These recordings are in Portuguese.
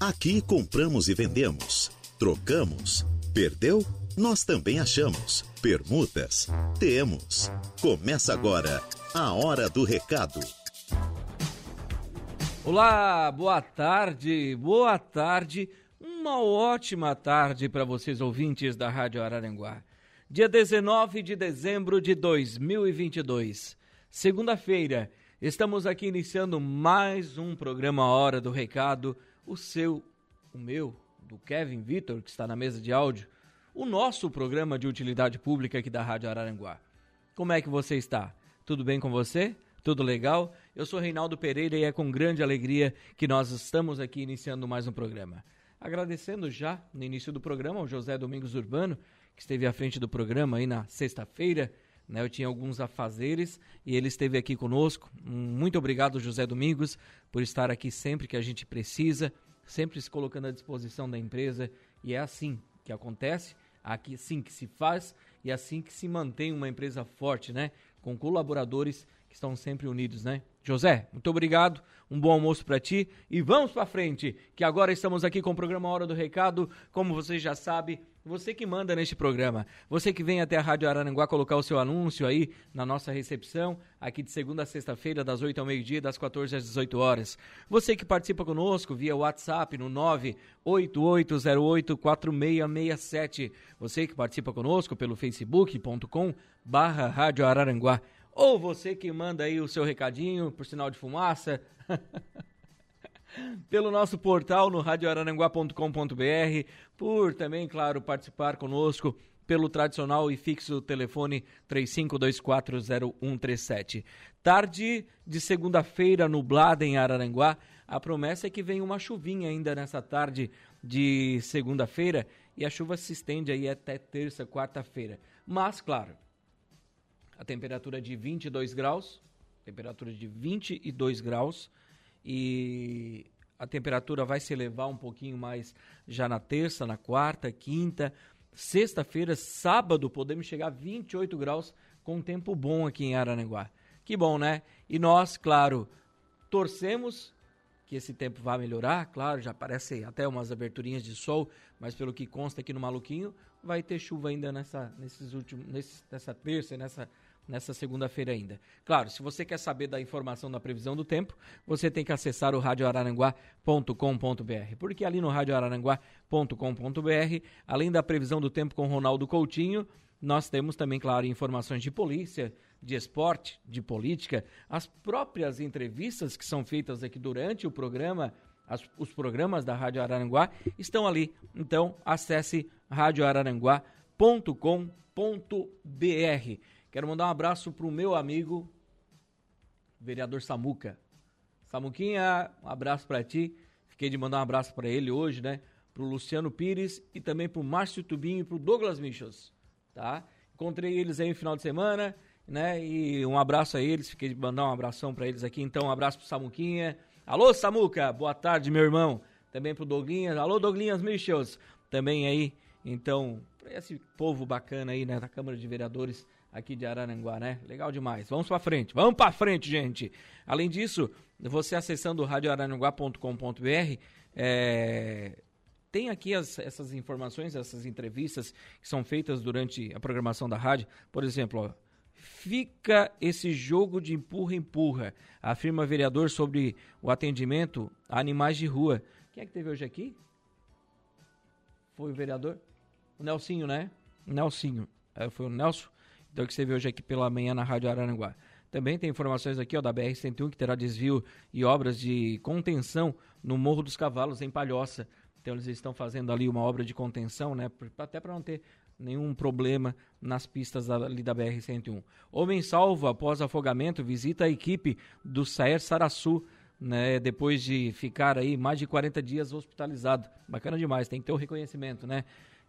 Aqui compramos e vendemos, trocamos, perdeu? Nós também achamos. Permutas? Temos. Começa agora a Hora do Recado. Olá, boa tarde, boa tarde, uma ótima tarde para vocês ouvintes da Rádio Araranguá. Dia 19 de dezembro de 2022, segunda-feira, estamos aqui iniciando mais um programa Hora do Recado o seu, o meu, do Kevin Vitor, que está na mesa de áudio, o nosso programa de utilidade pública aqui da Rádio Araranguá. Como é que você está? Tudo bem com você? Tudo legal? Eu sou Reinaldo Pereira e é com grande alegria que nós estamos aqui iniciando mais um programa. Agradecendo já no início do programa ao José Domingos Urbano, que esteve à frente do programa aí na sexta-feira. Né, eu tinha alguns afazeres e ele esteve aqui conosco. Muito obrigado, José Domingos, por estar aqui sempre que a gente precisa, sempre se colocando à disposição da empresa. E é assim que acontece, aqui assim que se faz e assim que se mantém uma empresa forte, né? Com colaboradores que estão sempre unidos, né? José, muito obrigado, um bom almoço para ti e vamos para frente, que agora estamos aqui com o programa Hora do Recado, como você já sabe, você que manda neste programa, você que vem até a Rádio Araranguá colocar o seu anúncio aí na nossa recepção, aqui de segunda a sexta-feira, das 8 ao meio-dia, das 14 às 18 horas. Você que participa conosco via WhatsApp no 988084667. Você que participa conosco pelo facebook.com barra Rádio Araranguá. Ou você que manda aí o seu recadinho por sinal de fumaça. pelo nosso portal no radioararanguá.com.br, por também, claro, participar conosco pelo tradicional e fixo telefone 35240137. Tarde de segunda-feira nublada em Araranguá. A promessa é que vem uma chuvinha ainda nessa tarde de segunda-feira e a chuva se estende aí até terça, quarta-feira. Mas, claro, a temperatura de 22 graus, temperatura de 22 graus e a temperatura vai se elevar um pouquinho mais já na terça, na quarta, quinta, sexta-feira, sábado, podemos chegar a 28 graus com um tempo bom aqui em Araranguá. Que bom, né? E nós, claro, torcemos que esse tempo vá melhorar, claro, já aparece até umas aberturinhas de sol, mas pelo que consta aqui no Maluquinho, vai ter chuva ainda nessa, nesses últimos, nesse, nessa terça e nessa nessa segunda-feira ainda. Claro, se você quer saber da informação da previsão do tempo, você tem que acessar o radioararanguá.com.br, porque ali no radioararanguá.com.br, além da previsão do tempo com Ronaldo Coutinho, nós temos também, claro, informações de polícia, de esporte, de política, as próprias entrevistas que são feitas aqui durante o programa, as, os programas da Rádio Araranguá estão ali. Então, acesse radioararanguá.com.br. Quero mandar um abraço pro meu amigo, vereador Samuca. Samuquinha, um abraço para ti. Fiquei de mandar um abraço para ele hoje, né? Pro Luciano Pires e também pro Márcio Tubinho e pro Douglas Michels, tá? Encontrei eles aí no final de semana, né? E um abraço a eles, fiquei de mandar um abração para eles aqui. Então, um abraço pro Samuquinha. Alô, Samuca, boa tarde, meu irmão. Também pro Douglinhas. Alô, Douglinhas Michels, também aí. Então, pra esse povo bacana aí, né, da Câmara de Vereadores aqui de Araranguá, né? Legal demais. Vamos para frente. Vamos para frente, gente. Além disso, você acessando radioararanguá.com.br, é, tem aqui as, essas informações, essas entrevistas que são feitas durante a programação da rádio. Por exemplo, ó, fica esse jogo de empurra-empurra, afirma vereador sobre o atendimento a animais de rua. Quem é que teve hoje aqui? Foi o vereador? O Nelsinho, né? Nelsinho. É, foi o Nelson então, que você viu hoje aqui pela manhã na Rádio Araranguá. Também tem informações aqui ó, da BR-101 que terá desvio e obras de contenção no Morro dos Cavalos, em Palhoça. Então, eles estão fazendo ali uma obra de contenção, né? Até para não ter nenhum problema nas pistas ali da BR-101. Homem salvo após afogamento visita a equipe do Saer Saraçu, né? Depois de ficar aí mais de 40 dias hospitalizado. Bacana demais, tem que ter o reconhecimento, né?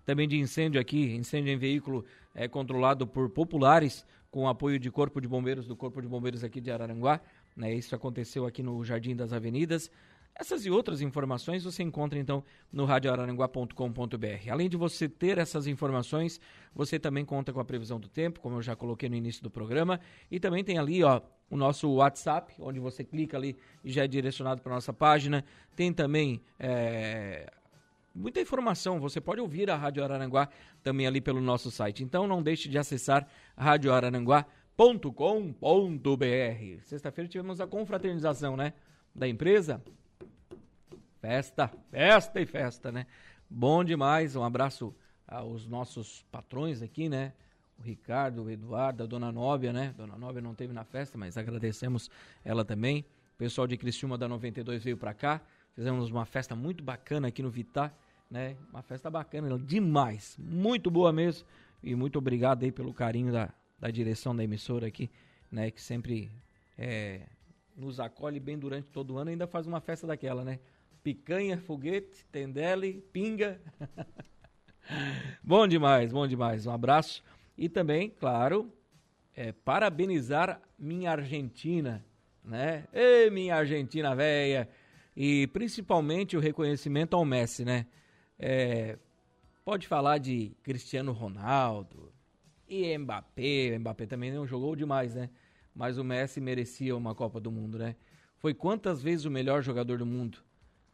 Também de incêndio aqui, incêndio em veículo é, controlado por populares, com apoio de Corpo de Bombeiros, do Corpo de Bombeiros aqui de Araranguá. Né, isso aconteceu aqui no Jardim das Avenidas. Essas e outras informações você encontra então no radioararanguá.com.br. Além de você ter essas informações, você também conta com a previsão do tempo, como eu já coloquei no início do programa, e também tem ali, ó, o nosso WhatsApp, onde você clica ali e já é direcionado para nossa página. Tem também é, muita informação. Você pode ouvir a Rádio Araranguá também ali pelo nosso site. Então não deixe de acessar radioararanguá.com.br. Sexta-feira tivemos a confraternização, né? Da empresa. Festa, festa e festa, né? Bom demais. Um abraço aos nossos patrões aqui, né? o Ricardo, o Eduardo, a Dona Nóbia, né? Dona Nóbia não teve na festa, mas agradecemos ela também. O pessoal de Criciúma da 92 veio para cá. Fizemos uma festa muito bacana aqui no Vitar, né? Uma festa bacana, demais. Muito boa mesmo. E muito obrigado aí pelo carinho da, da direção da emissora aqui, né? Que sempre é, nos acolhe bem durante todo o ano ainda faz uma festa daquela, né? Picanha, foguete, tendele, pinga. bom demais, bom demais. Um abraço e também, claro, é, parabenizar minha Argentina, né? Ei, minha Argentina velha! E principalmente o reconhecimento ao Messi, né? É, pode falar de Cristiano Ronaldo e Mbappé. O Mbappé também não jogou demais, né? Mas o Messi merecia uma Copa do Mundo, né? Foi quantas vezes o melhor jogador do mundo?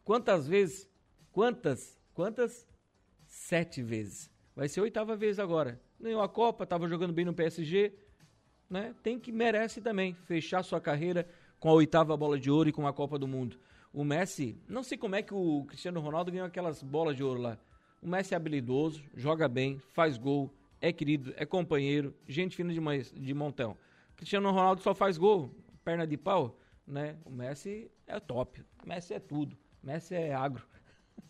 Quantas vezes? Quantas? Quantas? Sete vezes. Vai ser a oitava vez agora ganhou a Copa, estava jogando bem no PSG, né? Tem que merece também fechar sua carreira com a oitava bola de ouro e com a Copa do Mundo. O Messi, não sei como é que o Cristiano Ronaldo ganhou aquelas bolas de ouro lá. O Messi é habilidoso, joga bem, faz gol, é querido, é companheiro, gente fina de, de montão. O Cristiano Ronaldo só faz gol, perna de pau, né? O Messi é top. O Messi é tudo. O Messi é agro.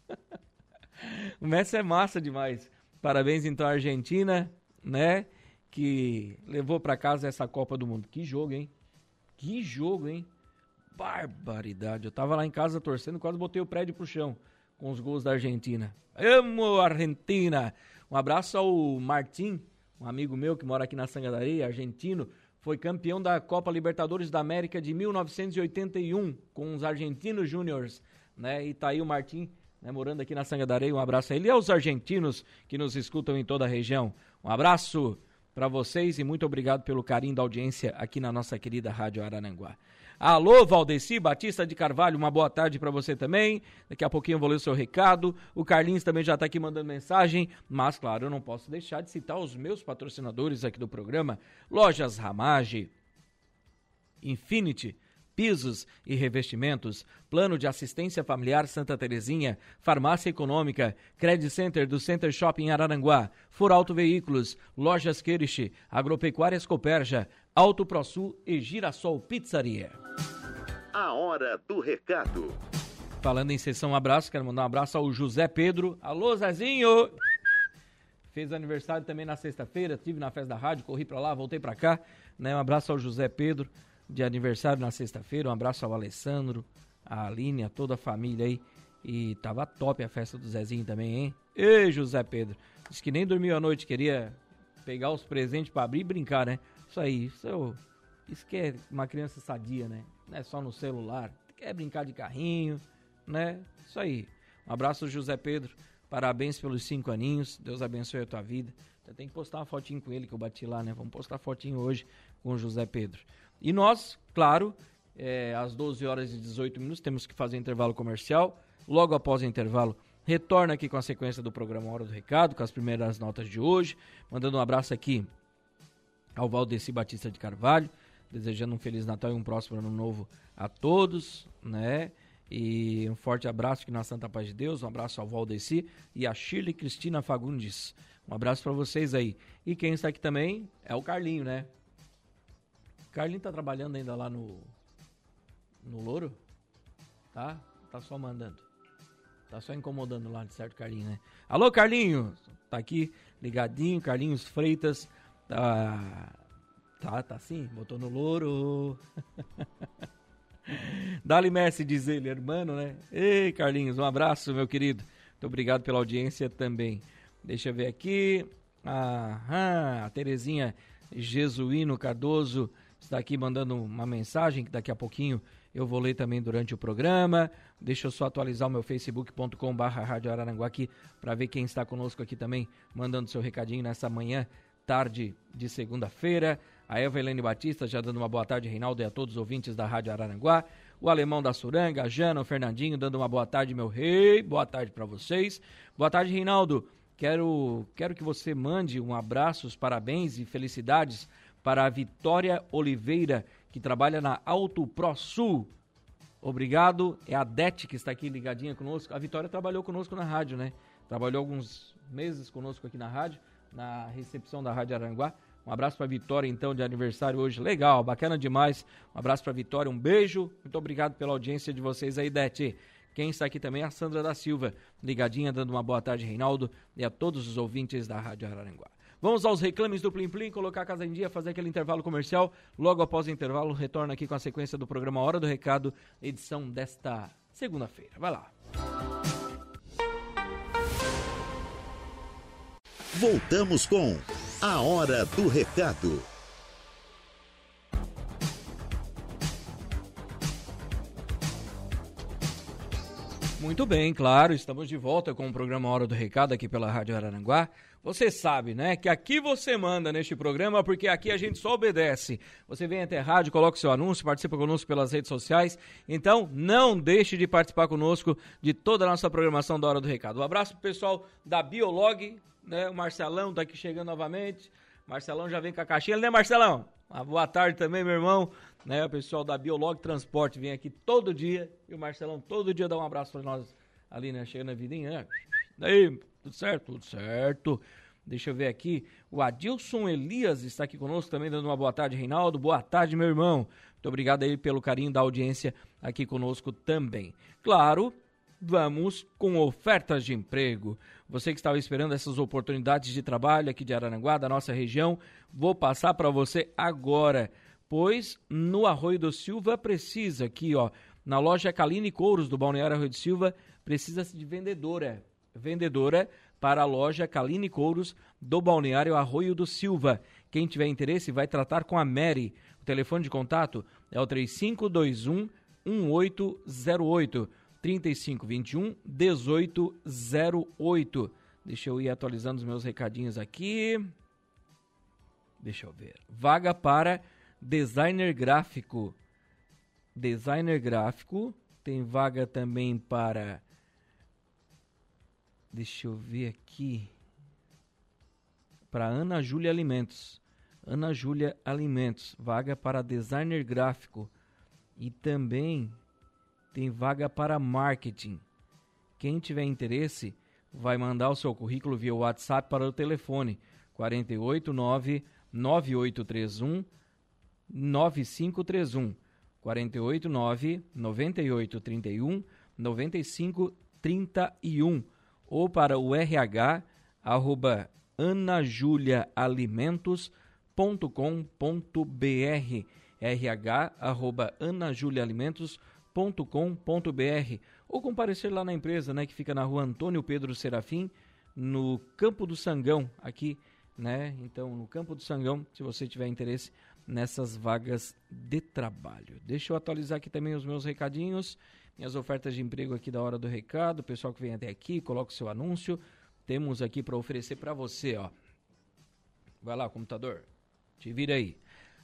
o Messi é massa demais. Parabéns então à Argentina, né? Que levou para casa essa Copa do Mundo. Que jogo, hein? Que jogo, hein? Barbaridade. Eu tava lá em casa torcendo, quase botei o prédio pro chão com os gols da Argentina. Amo Argentina! Um abraço ao Martim, um amigo meu que mora aqui na Sangadaria, argentino. Foi campeão da Copa Libertadores da América de 1981 com os Argentinos Júniors, né? E tá aí o Martim né, morando aqui na Sanga da Areia. Um abraço a ele e aos argentinos que nos escutam em toda a região. Um abraço para vocês e muito obrigado pelo carinho da audiência aqui na nossa querida Rádio Arananguá. Alô, Valdeci Batista de Carvalho, uma boa tarde para você também. Daqui a pouquinho eu vou ler o seu recado. O Carlinhos também já está aqui mandando mensagem, mas claro, eu não posso deixar de citar os meus patrocinadores aqui do programa: Lojas Ramage, Infinity, pisos e revestimentos, plano de assistência familiar Santa Terezinha, farmácia econômica, Credit Center do Center Shopping Araranguá, Furauto Veículos, Lojas Queriche, Agropecuárias Coperja, Auto ProSul e Girassol Pizzaria. A hora do recado. Falando em sessão abraço, quero mandar um abraço ao José Pedro. Alô, Zezinho! Fez aniversário também na sexta-feira, tive na festa da rádio, corri para lá, voltei para cá. Né? Um abraço ao José Pedro de aniversário na sexta-feira. Um abraço ao Alessandro, a Aline, a toda a família aí. E tava top a festa do Zezinho também, hein? Ei, José Pedro. Disse que nem dormiu à noite, queria pegar os presentes para abrir e brincar, né? Isso aí, isso, isso que é uma criança sadia, né? Não é só no celular. Quer brincar de carrinho, né? Isso aí. Um abraço, José Pedro. Parabéns pelos cinco aninhos. Deus abençoe a tua vida. Você tem que postar uma fotinho com ele que eu bati lá, né? Vamos postar fotinho hoje com o José Pedro. E nós, claro, é, às 12 horas e 18 minutos, temos que fazer intervalo comercial. Logo após o intervalo, retorna aqui com a sequência do programa Hora do Recado, com as primeiras notas de hoje. Mandando um abraço aqui ao Valdeci Batista de Carvalho, desejando um Feliz Natal e um próximo ano novo a todos, né? E um forte abraço aqui na Santa Paz de Deus, um abraço ao Valdeci e a Shirley Cristina Fagundes. Um abraço para vocês aí. E quem está aqui também é o Carlinho, né? Carlinho tá trabalhando ainda lá no. No Louro? Tá? Tá só mandando. Tá só incomodando lá, de certo, Carlinho, né? Alô, Carlinho! Tá aqui, ligadinho, Carlinhos Freitas. Tá. Tá, tá sim, botou no Louro. Dali Messi, diz ele, hermano, né? Ei, Carlinhos, um abraço, meu querido. Muito obrigado pela audiência também. Deixa eu ver aqui. Aham, a Terezinha Jesuíno Cardoso está aqui mandando uma mensagem que daqui a pouquinho eu vou ler também durante o programa. Deixa eu só atualizar o meu facebook.com barra Araranguá aqui para ver quem está conosco aqui também, mandando seu recadinho nessa manhã, tarde de segunda-feira. A Eva Helene Batista já dando uma boa tarde, Reinaldo, e a todos os ouvintes da Rádio Araranguá. O Alemão da Suranga, a Jana, o Fernandinho, dando uma boa tarde, meu rei. Boa tarde para vocês. Boa tarde, Reinaldo. Quero, quero que você mande um abraço, os parabéns e felicidades para a Vitória Oliveira, que trabalha na Auto Pro Sul. Obrigado. É a Dete que está aqui ligadinha conosco. A Vitória trabalhou conosco na rádio, né? Trabalhou alguns meses conosco aqui na rádio, na recepção da Rádio Aranguá. Um abraço para Vitória, então, de aniversário hoje. Legal, bacana demais. Um abraço para Vitória, um beijo. Muito obrigado pela audiência de vocês aí, Dete. Quem está aqui também é a Sandra da Silva, ligadinha, dando uma boa tarde, Reinaldo, e a todos os ouvintes da Rádio Araranguá. Vamos aos reclames do Plim Plim, colocar a casa em dia, fazer aquele intervalo comercial. Logo após o intervalo, retorno aqui com a sequência do programa Hora do Recado, edição desta segunda-feira. Vai lá. Voltamos com a Hora do Recado. Muito bem, claro, estamos de volta com o programa Hora do Recado aqui pela Rádio Araranguá. Você sabe, né, que aqui você manda neste programa, porque aqui a gente só obedece. Você vem até a rádio, coloca o seu anúncio, participa conosco pelas redes sociais. Então, não deixe de participar conosco de toda a nossa programação da Hora do Recado. Um abraço pro pessoal da Biolog, né, o Marcelão tá aqui chegando novamente. Marcelão já vem com a caixinha, né, Marcelão? Uma boa tarde também, meu irmão. Né, o pessoal da Biolog Transporte vem aqui todo dia. E o Marcelão todo dia dá um abraço para nós ali, né? Chegando na vidinha, né? Daí, tudo certo? Tudo certo. Deixa eu ver aqui. O Adilson Elias está aqui conosco também, dando uma boa tarde, Reinaldo. Boa tarde, meu irmão. Muito obrigado aí pelo carinho da audiência aqui conosco também. Claro, vamos com ofertas de emprego. Você que estava esperando essas oportunidades de trabalho aqui de Araranguá, da nossa região, vou passar para você agora. Pois no Arroio do Silva precisa aqui, ó, na loja Caline Couros do Balneário Arroio do Silva, precisa-se de vendedora. Vendedora para a loja Caline Couros do Balneário Arroio do Silva. Quem tiver interesse vai tratar com a Mary. O telefone de contato é o 3521 1808 3521 1808. Deixa eu ir atualizando os meus recadinhos aqui. Deixa eu ver. Vaga para designer gráfico. Designer gráfico. Tem vaga também para Deixa eu ver aqui. Para Ana Júlia Alimentos. Ana Júlia Alimentos, vaga para designer gráfico e também tem vaga para marketing. Quem tiver interesse, vai mandar o seu currículo via WhatsApp para o telefone 489 9831 9531 489 9831 9531 ou para o RH arroba anajuliaalimentos.com.br rh arroba anajuliaalimentos.com.br ou comparecer lá na empresa, né, que fica na rua Antônio Pedro Serafim, no Campo do Sangão, aqui, né? Então, no Campo do Sangão, se você tiver interesse nessas vagas de trabalho. Deixa eu atualizar aqui também os meus recadinhos minhas ofertas de emprego aqui da hora do recado, o pessoal que vem até aqui, coloca o seu anúncio. Temos aqui para oferecer para você, ó. Vai lá, computador. Te vira aí.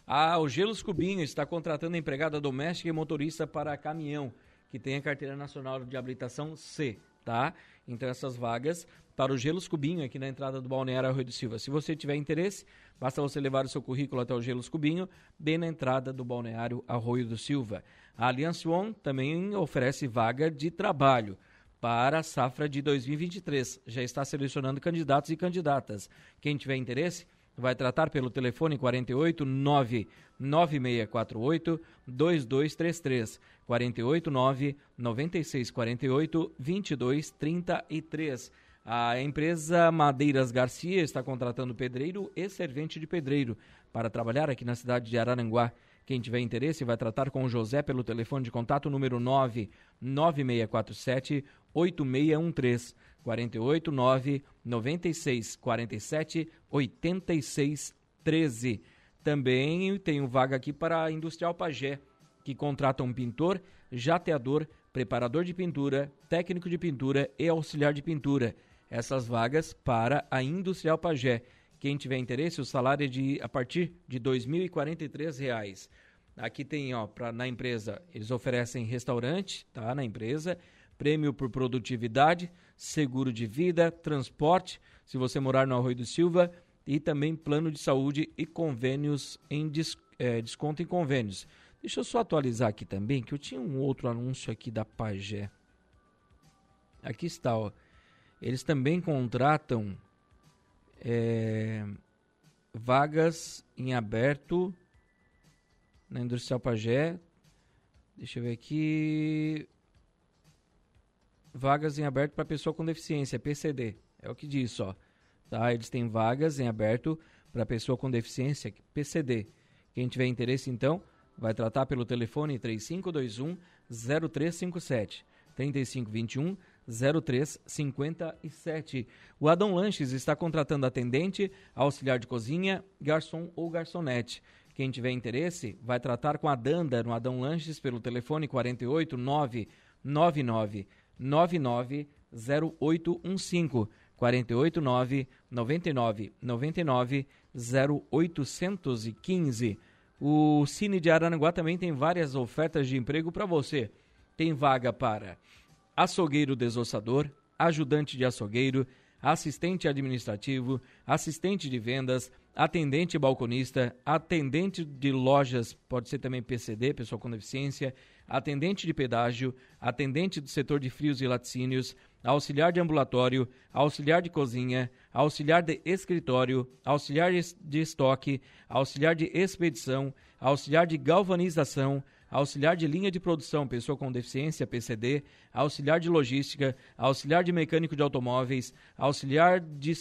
Ah, o Gelos Cubinho está contratando empregada doméstica e motorista para caminhão, que tem a carteira nacional de habilitação C, tá? Então essas vagas para o Gelos Cubinho aqui na entrada do Balneário Arroio do Silva. Se você tiver interesse, basta você levar o seu currículo até o Gelos Cubinho, bem na entrada do Balneário Arroio do Silva. A Allianz One também oferece vaga de trabalho para a safra de 2023. Já está selecionando candidatos e candidatas. Quem tiver interesse, vai tratar pelo telefone 48 9 9648 2233 48 9 9648 2233. A empresa Madeiras Garcia está contratando pedreiro e servente de pedreiro para trabalhar aqui na cidade de Araranguá. Quem tiver interesse vai tratar com o José pelo telefone de contato número 99647 8613 489 96 47 86 13. Também tenho vaga aqui para a Industrial Pagé, que contrata um pintor, jateador, preparador de pintura, técnico de pintura e auxiliar de pintura. Essas vagas para a Industrial Pagé Quem tiver interesse, o salário é de a partir de 2.043 reais. Aqui tem, ó, pra, na empresa, eles oferecem restaurante, tá? Na empresa, prêmio por produtividade, seguro de vida, transporte, se você morar no Arroio do Silva, e também plano de saúde e convênios em des, é, desconto em convênios. Deixa eu só atualizar aqui também, que eu tinha um outro anúncio aqui da Pagé. Aqui está, ó. Eles também contratam é, vagas em aberto na Industrial Pagé. Deixa eu ver aqui. Vagas em aberto para pessoa com deficiência, PCD. É o que diz, ó. Tá? Eles têm vagas em aberto para pessoa com deficiência, PCD. Quem tiver interesse, então, vai tratar pelo telefone 3521 0357 3521 0357. O Adão Lanches está contratando atendente, auxiliar de cozinha, garçom ou garçonete. Quem tiver interesse, vai tratar com a Danda no Adão Lanches pelo telefone 48 999 99 0815 48 999 99 0815. O Cine de Aranaguá também tem várias ofertas de emprego para você. Tem vaga para açougueiro desossador, ajudante de açougueiro, assistente administrativo, assistente de vendas, atendente balconista, atendente de lojas, pode ser também PCD, pessoa com deficiência, atendente de pedágio, atendente do setor de frios e laticínios, auxiliar de ambulatório, auxiliar de cozinha, auxiliar de escritório, auxiliar de estoque, auxiliar de expedição, auxiliar de galvanização, auxiliar de linha de produção, pessoa com deficiência, PCD, auxiliar de logística, auxiliar de mecânico de automóveis, auxiliar de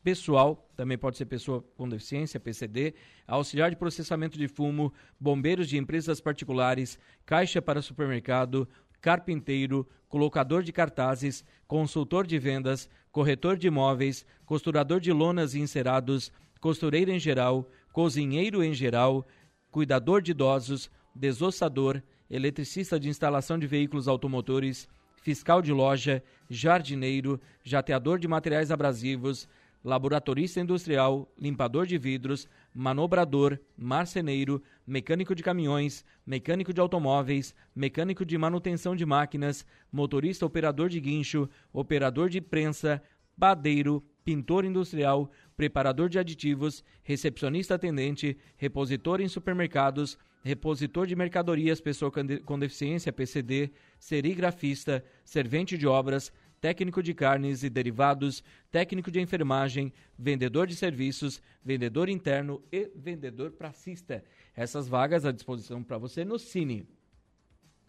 pessoal, também pode ser pessoa com deficiência, PCD, auxiliar de processamento de fumo, bombeiros de empresas particulares, caixa para supermercado, carpinteiro, colocador de cartazes, consultor de vendas, corretor de imóveis, costurador de lonas e encerados, costureira em geral, cozinheiro em geral, cuidador de idosos, desossador, eletricista de instalação de veículos automotores, fiscal de loja, jardineiro, jateador de materiais abrasivos, laboratorista industrial, limpador de vidros, manobrador, marceneiro, mecânico de caminhões, mecânico de automóveis, mecânico de manutenção de máquinas, motorista operador de guincho, operador de prensa, padeiro, pintor industrial, preparador de aditivos, recepcionista atendente, repositor em supermercados, repositor de mercadorias, pessoa com deficiência, PCD, serigrafista, servente de obras, técnico de carnes e derivados, técnico de enfermagem, vendedor de serviços, vendedor interno e vendedor pracista. Essas vagas à disposição para você no Cine.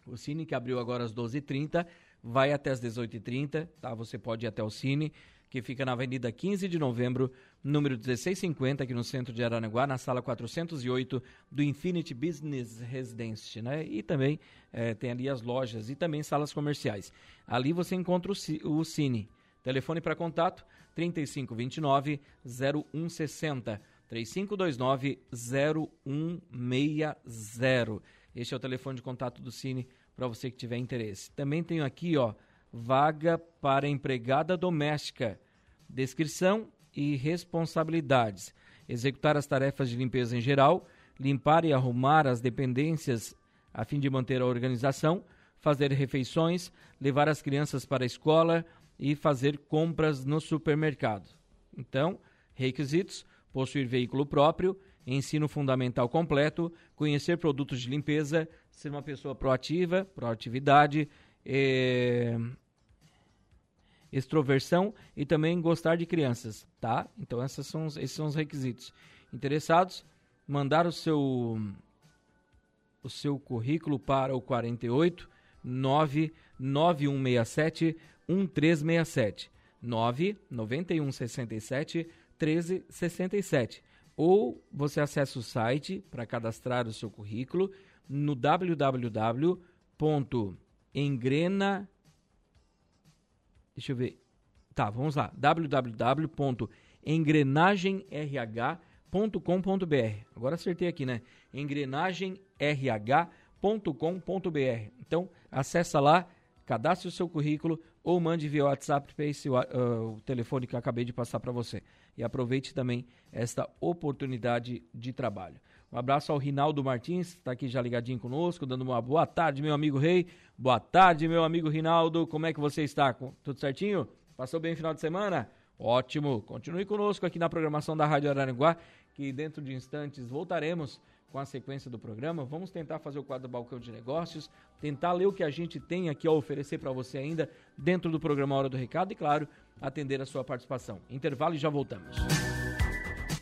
O Cine que abriu agora às 12h30, vai até às 18h30, tá? Você pode ir até o Cine que fica na Avenida 15 de Novembro, número 1650, aqui no centro de Aranaguá, na sala 408 do Infinity Business Residence, né? E também é, tem ali as lojas e também salas comerciais. Ali você encontra o, o Cine. Telefone para contato 3529 0160 3529 0160. Este é o telefone de contato do Cine para você que tiver interesse. Também tenho aqui, ó, vaga para empregada doméstica. Descrição e responsabilidades: executar as tarefas de limpeza em geral, limpar e arrumar as dependências a fim de manter a organização, fazer refeições, levar as crianças para a escola e fazer compras no supermercado. Então, requisitos: possuir veículo próprio, ensino fundamental completo, conhecer produtos de limpeza, ser uma pessoa proativa, proatividade, eh, extroversão e também gostar de crianças, tá? Então essas são, esses são os requisitos. Interessados, mandar o seu o seu currículo para o 48 99167 1367 99167 1367 ou você acessa o site para cadastrar o seu currículo no www.engrena Deixa eu ver. Tá, vamos lá. www.engrenagemrh.com.br. Agora acertei aqui, né? engrenagemrh.com.br. Então, acessa lá, cadastre o seu currículo ou mande via WhatsApp esse uh, o telefone que eu acabei de passar para você. E aproveite também esta oportunidade de trabalho. Um abraço ao Rinaldo Martins, está aqui já ligadinho conosco, dando uma boa tarde, meu amigo Rei. Boa tarde, meu amigo Rinaldo. Como é que você está? Tudo certinho? Passou bem o final de semana? Ótimo. Continue conosco aqui na programação da Rádio Araranguá, que dentro de instantes voltaremos com a sequência do programa. Vamos tentar fazer o quadro Balcão de Negócios, tentar ler o que a gente tem aqui a oferecer para você ainda dentro do programa Hora do Recado e, claro, atender a sua participação. Intervalo e já voltamos.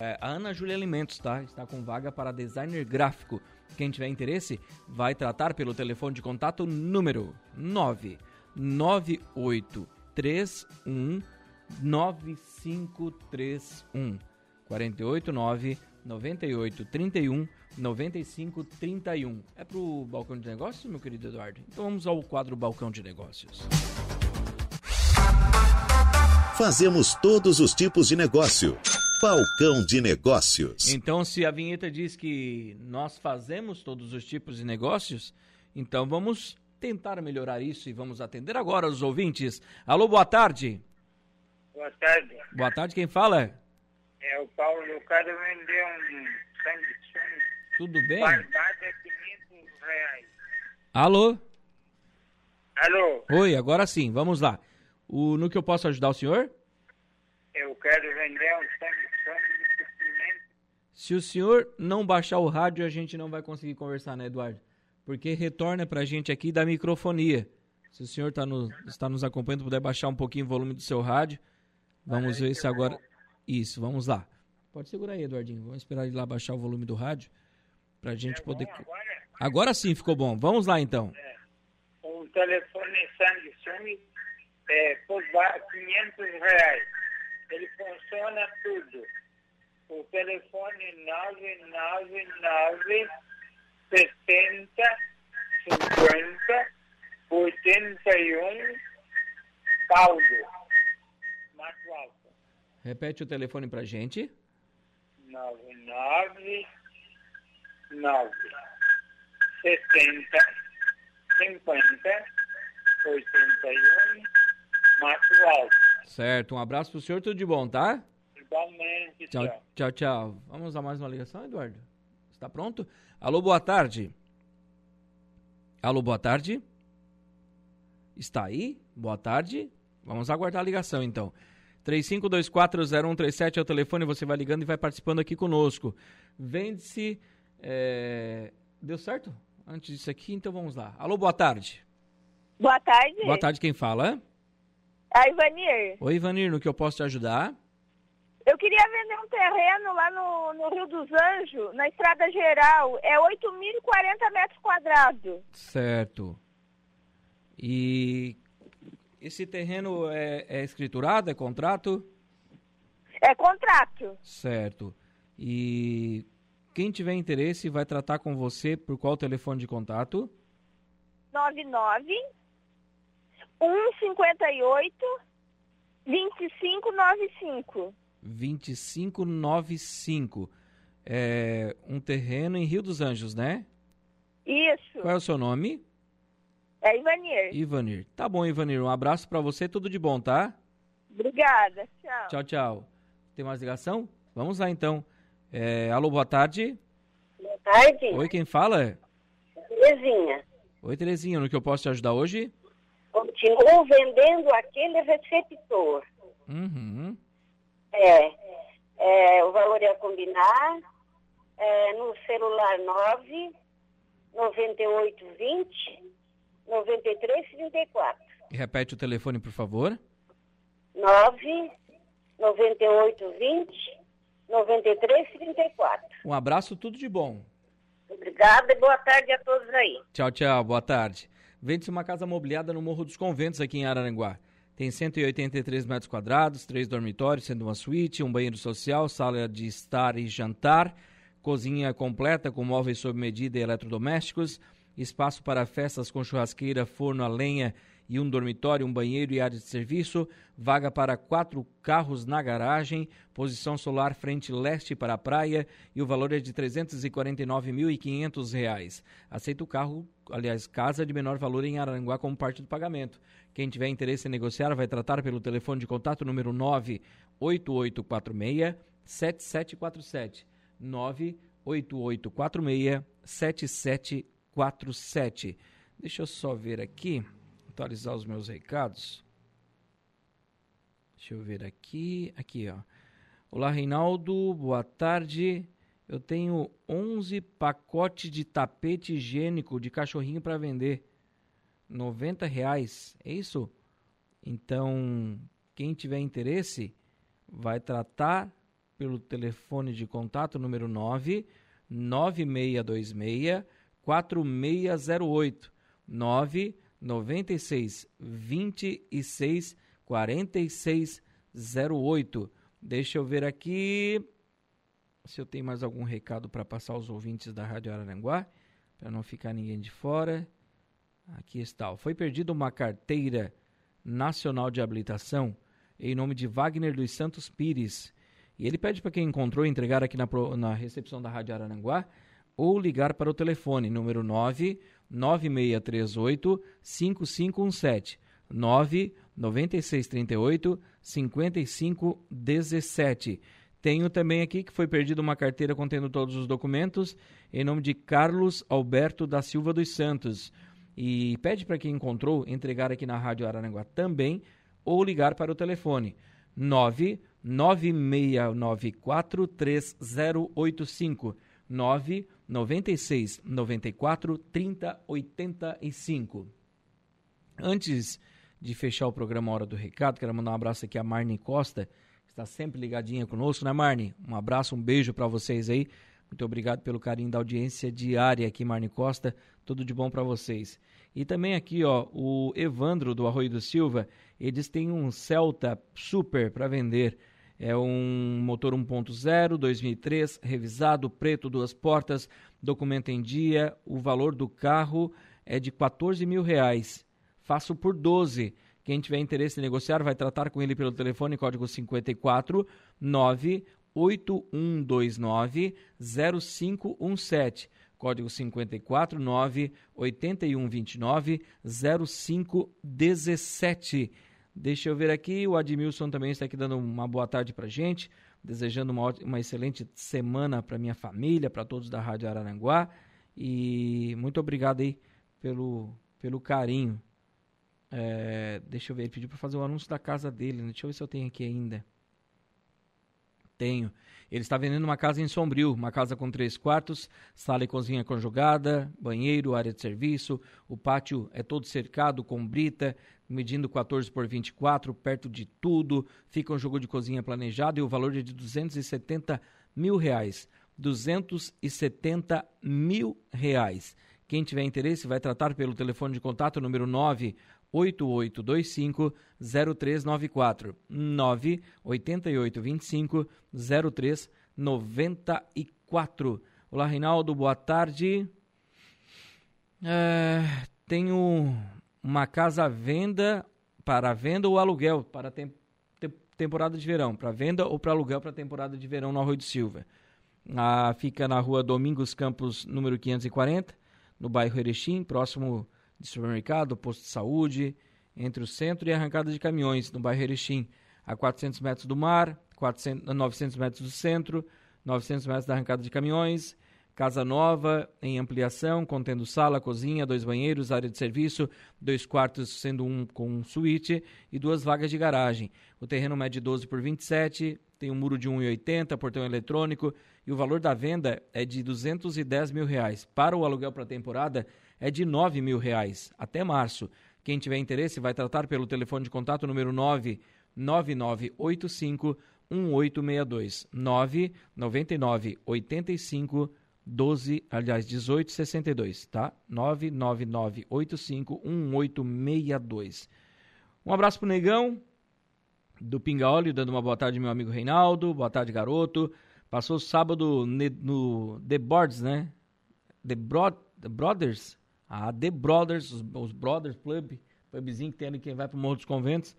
É, a Ana Júlia Alimentos tá? está com vaga para designer gráfico. Quem tiver interesse, vai tratar pelo telefone de contato número 99831 9531 489 9831 9531. É para o balcão de negócios, meu querido Eduardo? Então vamos ao quadro Balcão de Negócios. Fazemos todos os tipos de negócio. Balcão de Negócios. Então, se a vinheta diz que nós fazemos todos os tipos de negócios, então vamos tentar melhorar isso e vamos atender agora os ouvintes. Alô, boa tarde. Boa tarde. Boa tarde, quem fala? É o Paulo. Eu quero vender um sangue tudo bem? Barbada é 500 reais. Alô? Alô? Oi, agora sim, vamos lá. O, no que eu posso ajudar o senhor? Eu quero vender um suplemento. Se o senhor não baixar o rádio, a gente não vai conseguir conversar, né, Eduardo? Porque retorna pra gente aqui da microfonia. Se o senhor tá no, está nos acompanhando, puder baixar um pouquinho o volume do seu rádio. Vamos ver se agora. Isso, vamos lá. Pode segurar aí, Eduardinho. Vamos esperar ele lá baixar o volume do rádio. Pra gente é poder. Agora? agora? sim ficou bom. Vamos lá então. É. O telefone Samsung é, por 500 reais. Ele funciona tudo. O telefone 999 70 50 81 caldo. Mato Alto. Repete o telefone pra gente. 99 9 70 50 81 Mato Alto. Certo, um abraço pro senhor, tudo de bom, tá? Igualmente, tchau. Tchau, tchau. tchau. Vamos a mais uma ligação, Eduardo? Está pronto? Alô, boa tarde. Alô, boa tarde. Está aí? Boa tarde. Vamos aguardar a ligação, então. 35240137 é o telefone, você vai ligando e vai participando aqui conosco. Vende-se é... Deu certo? Antes disso aqui, então vamos lá. Alô, boa tarde. Boa tarde. Boa tarde, quem fala? A Ivanir. Oi, Ivanir, no que eu posso te ajudar? Eu queria vender um terreno lá no, no Rio dos Anjos, na Estrada Geral. É 8.040 metros quadrados. Certo. E esse terreno é, é escriturado, é contrato? É contrato. Certo. E quem tiver interesse vai tratar com você por qual telefone de contato? 99 158 2595. 2595. É um terreno em Rio dos Anjos, né? Isso. Qual é o seu nome? É Ivanir. Ivanir. Tá bom, Ivanir. Um abraço para você, tudo de bom, tá? Obrigada. Tchau. Tchau, tchau. Tem mais ligação? Vamos lá então. É, alô, boa tarde. Boa tarde. Oi, quem fala? Terezinha. Oi, Terezinha, no que eu posso te ajudar hoje? Continuo vendendo aquele receptor. Uhum. É, é, o valor é combinar é, no celular 9 9820 9334. E repete o telefone, por favor. 9 9820 9334. Um abraço, tudo de bom. Obrigada e boa tarde a todos aí. Tchau, tchau, boa tarde. Vende-se uma casa mobiliada no Morro dos Conventos, aqui em Araranguá. Tem 183 metros quadrados, três dormitórios, sendo uma suíte, um banheiro social, sala de estar e jantar, cozinha completa com móveis sob medida e eletrodomésticos, espaço para festas com churrasqueira, forno a lenha e um dormitório, um banheiro e área de serviço, vaga para quatro carros na garagem, posição solar frente leste para a praia e o valor é de R$ 349.500. Aceita o carro, aliás, casa de menor valor em Aranguá como parte do pagamento. Quem tiver interesse em negociar vai tratar pelo telefone de contato número 98846 7747. 98846 7747. Deixa eu só ver aqui atualizar os meus recados. Deixa eu ver aqui. Aqui, ó. Olá, Reinaldo. Boa tarde. Eu tenho 11 pacotes de tapete higiênico de cachorrinho para vender. 90 reais. É isso? Então, quem tiver interesse, vai tratar pelo telefone de contato número 9 9626 4608 9 96 26 46 08. Deixa eu ver aqui se eu tenho mais algum recado para passar aos ouvintes da Rádio Araranguá, para não ficar ninguém de fora. Aqui está. Foi perdida uma carteira nacional de habilitação em nome de Wagner dos Santos Pires. E ele pede para quem encontrou entregar aqui na, na recepção da Rádio Araranguá ou ligar para o telefone número 9 9638 5517 99638 5517. Tenho também aqui que foi perdida uma carteira contendo todos os documentos em nome de Carlos Alberto da Silva dos Santos. E pede para quem encontrou entregar aqui na Rádio Araranguá também ou ligar para o telefone 99694 3085 9 96 94 30 85. Antes de fechar o programa Hora do Recado, quero mandar um abraço aqui a Marne Costa, que está sempre ligadinha conosco, né, Marne? Um abraço, um beijo para vocês aí. Muito obrigado pelo carinho da audiência diária aqui, Marne Costa. Tudo de bom para vocês. E também aqui, ó, o Evandro do Arroio do Silva, eles têm um Celta Super para vender. É um motor 1.0, 2003, revisado, preto, duas portas, documento em dia. O valor do carro é de 14 mil reais. Faço por 12. Quem tiver interesse em negociar vai tratar com ele pelo telefone código 54 98129 0517. Código 54 98129 0517. Deixa eu ver aqui, o Admilson também está aqui dando uma boa tarde para gente, desejando uma, uma excelente semana para minha família, para todos da Rádio Araranguá e muito obrigado aí pelo, pelo carinho. É, deixa eu ver, ele pediu para fazer o anúncio da casa dele, né? deixa eu ver se eu tenho aqui ainda. Tenho. Ele está vendendo uma casa em Sombrio, uma casa com três quartos, sala e cozinha conjugada, banheiro, área de serviço. O pátio é todo cercado com brita, medindo 14 por 24, perto de tudo. Fica um jogo de cozinha planejado e o valor é de 270 mil reais. 270 mil reais. Quem tiver interesse vai tratar pelo telefone de contato número 98825 0394 98825 0394. Olá, Reinaldo, boa tarde. É, tenho uma casa à venda para venda ou aluguel para tem, temporada de verão, para venda ou para aluguel para temporada de verão no Arroio do Silva. Ah, fica na rua Domingos Campos, número 540, no bairro Erechim, próximo de supermercado, posto de saúde, entre o centro e a arrancada de caminhões, no bairro Erechim, a 400 metros do mar, 400, 900 metros do centro, 900 metros da arrancada de caminhões, Casa nova, em ampliação, contendo sala, cozinha, dois banheiros, área de serviço, dois quartos, sendo um com suíte e duas vagas de garagem. O terreno mede 12 por 27, tem um muro de 1,80, portão eletrônico e o valor da venda é de 210 mil reais. Para o aluguel para temporada é de 9 mil reais, até março. Quem tiver interesse vai tratar pelo telefone de contato número 9 9985 1862 999 85 12, aliás, 1862, tá? 999851862. Um abraço pro Negão do Pinga Óleo, dando uma boa tarde meu amigo Reinaldo. Boa tarde, garoto. Passou sábado no The Boards, né? The, Bro The Brothers. Ah, The Brothers, os, os Brothers Club. pubzinho que tem ali quem vai pro Morro dos Conventos.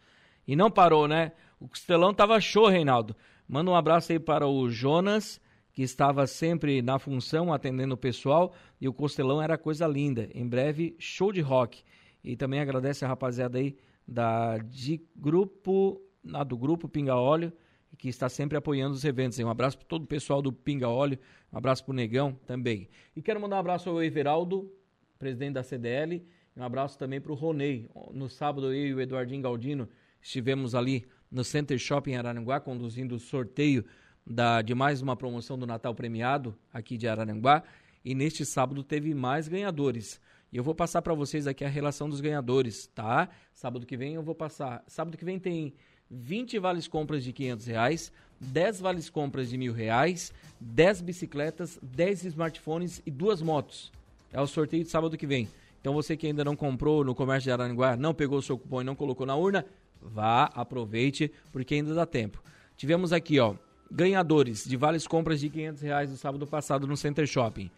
E não parou, né? O Costelão tava show, Reinaldo. Manda um abraço aí para o Jonas, que estava sempre na função, atendendo o pessoal. E o Costelão era coisa linda. Em breve, show de rock. E também agradece a rapaziada aí da de grupo, do grupo Pinga Óleo, que está sempre apoiando os eventos. Um abraço para todo o pessoal do Pinga Óleo, um abraço para o Negão também. E quero mandar um abraço ao Everaldo, presidente da CDL, um abraço também para o Ronei. No sábado, eu e o Eduardinho Galdino estivemos ali no Center Shopping Araranguá, conduzindo o sorteio da, de mais uma promoção do Natal Premiado aqui de Araranguá. E neste sábado teve mais ganhadores. E eu vou passar para vocês aqui a relação dos ganhadores, tá? Sábado que vem eu vou passar. Sábado que vem tem 20 vales compras de 500 reais, 10 vales compras de mil reais, 10 bicicletas, 10 smartphones e duas motos. É o sorteio de sábado que vem. Então você que ainda não comprou no comércio de Araranguá, não pegou o seu cupom e não colocou na urna, vá, aproveite, porque ainda dá tempo. Tivemos aqui, ó, ganhadores de vales compras de 500 reais no sábado passado no Center Shopping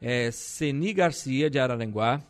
é, Seni Garcia, de Araranguá,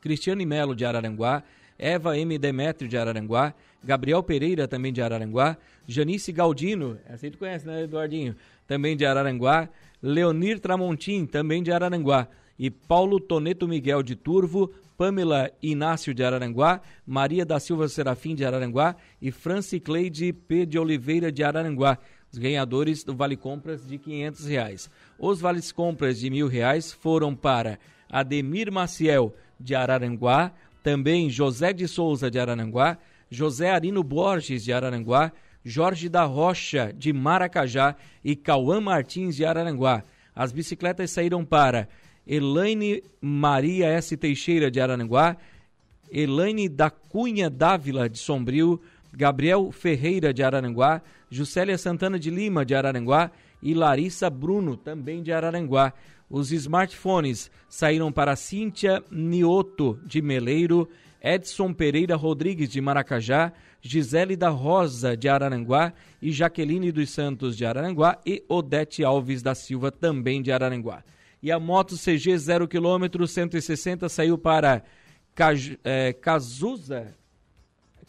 Cristiane Melo, de Araranguá, Eva M. Demetrio, de Araranguá, Gabriel Pereira, também de Araranguá, Janice Galdino, essa aí tu conhece, né, Eduardinho? Também de Araranguá, Leonir Tramontim, também de Araranguá, e Paulo Toneto Miguel, de Turvo, Pamela Inácio, de Araranguá, Maria da Silva Serafim, de Araranguá, e Franci Cleide P. de Oliveira, de Araranguá os ganhadores do Vale Compras de 500 reais. Os vales compras de mil reais foram para Ademir Maciel, de Araranguá, também José de Souza, de Araranguá, José Arino Borges, de Araranguá, Jorge da Rocha, de Maracajá e Cauã Martins, de Araranguá. As bicicletas saíram para Elaine Maria S. Teixeira, de Araranguá, Elaine da Cunha Dávila, de Sombrio, Gabriel Ferreira, de Araranguá, Juscelia Santana de Lima, de Araranguá, e Larissa Bruno, também de Araranguá. Os smartphones saíram para Cíntia Nioto, de Meleiro, Edson Pereira Rodrigues, de Maracajá, Gisele da Rosa, de Araranguá, e Jaqueline dos Santos, de Araranguá, e Odete Alves da Silva, também de Araranguá. E a moto CG 0 km 160 saiu para Caj, é, Cazuza,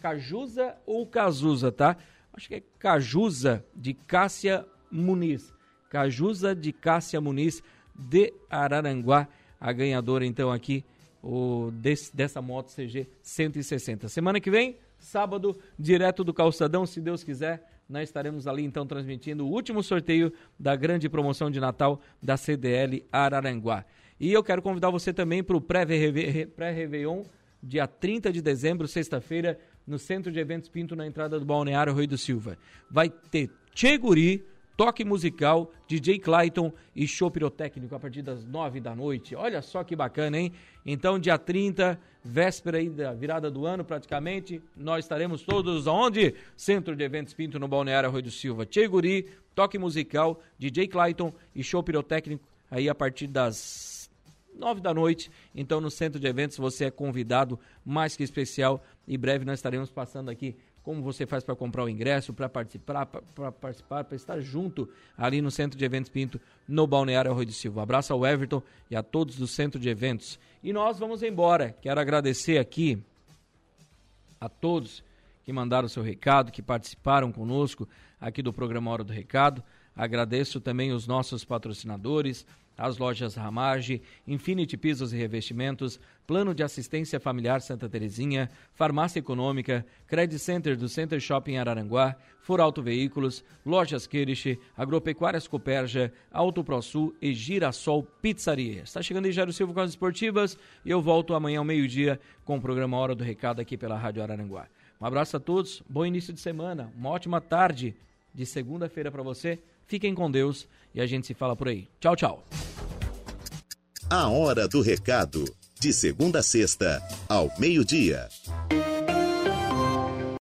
Cajuza ou Cazuza, tá? Acho que é Cajuza de Cássia Muniz. Cajuza de Cássia Muniz de Araranguá, a ganhadora então aqui o desse, dessa moto CG 160. Semana que vem, sábado, direto do Calçadão, se Deus quiser, nós estaremos ali então transmitindo o último sorteio da grande promoção de Natal da CDL Araranguá. E eu quero convidar você também para o pré-Réveillon, dia 30 de dezembro, sexta-feira, no Centro de Eventos Pinto, na entrada do Balneário Rui do Silva. Vai ter Cheguri, toque musical, DJ Clayton e show pirotécnico a partir das nove da noite. Olha só que bacana, hein? Então, dia 30, véspera aí da virada do ano praticamente, nós estaremos todos onde? Centro de Eventos Pinto, no Balneário Rui do Silva. Cheguri, toque musical, DJ Clayton e show pirotécnico aí a partir das nove da noite. Então, no centro de eventos, você é convidado, mais que especial. Em breve nós estaremos passando aqui como você faz para comprar o ingresso, para participar, para participar, para estar junto ali no Centro de Eventos Pinto, no Balneário Arroio de Silva. Um abraço ao Everton e a todos do Centro de Eventos. E nós vamos embora. Quero agradecer aqui a todos que mandaram seu recado, que participaram conosco aqui do programa Hora do Recado. Agradeço também os nossos patrocinadores, as lojas Ramage, Infinity Pisos e Revestimentos, Plano de Assistência Familiar Santa Terezinha, Farmácia Econômica, Credit Center do Center Shopping Araranguá, Furauto Veículos, Lojas Kirish, Agropecuárias Coperja, Auto ProSul e Girassol Pizzaria. Está chegando aí Jairo Silva com as esportivas e eu volto amanhã ao meio-dia com o programa Hora do Recado aqui pela Rádio Araranguá. Um abraço a todos, bom início de semana, uma ótima tarde de segunda-feira para você. Fiquem com Deus e a gente se fala por aí. Tchau, tchau. A Hora do Recado. De segunda a sexta, ao meio-dia.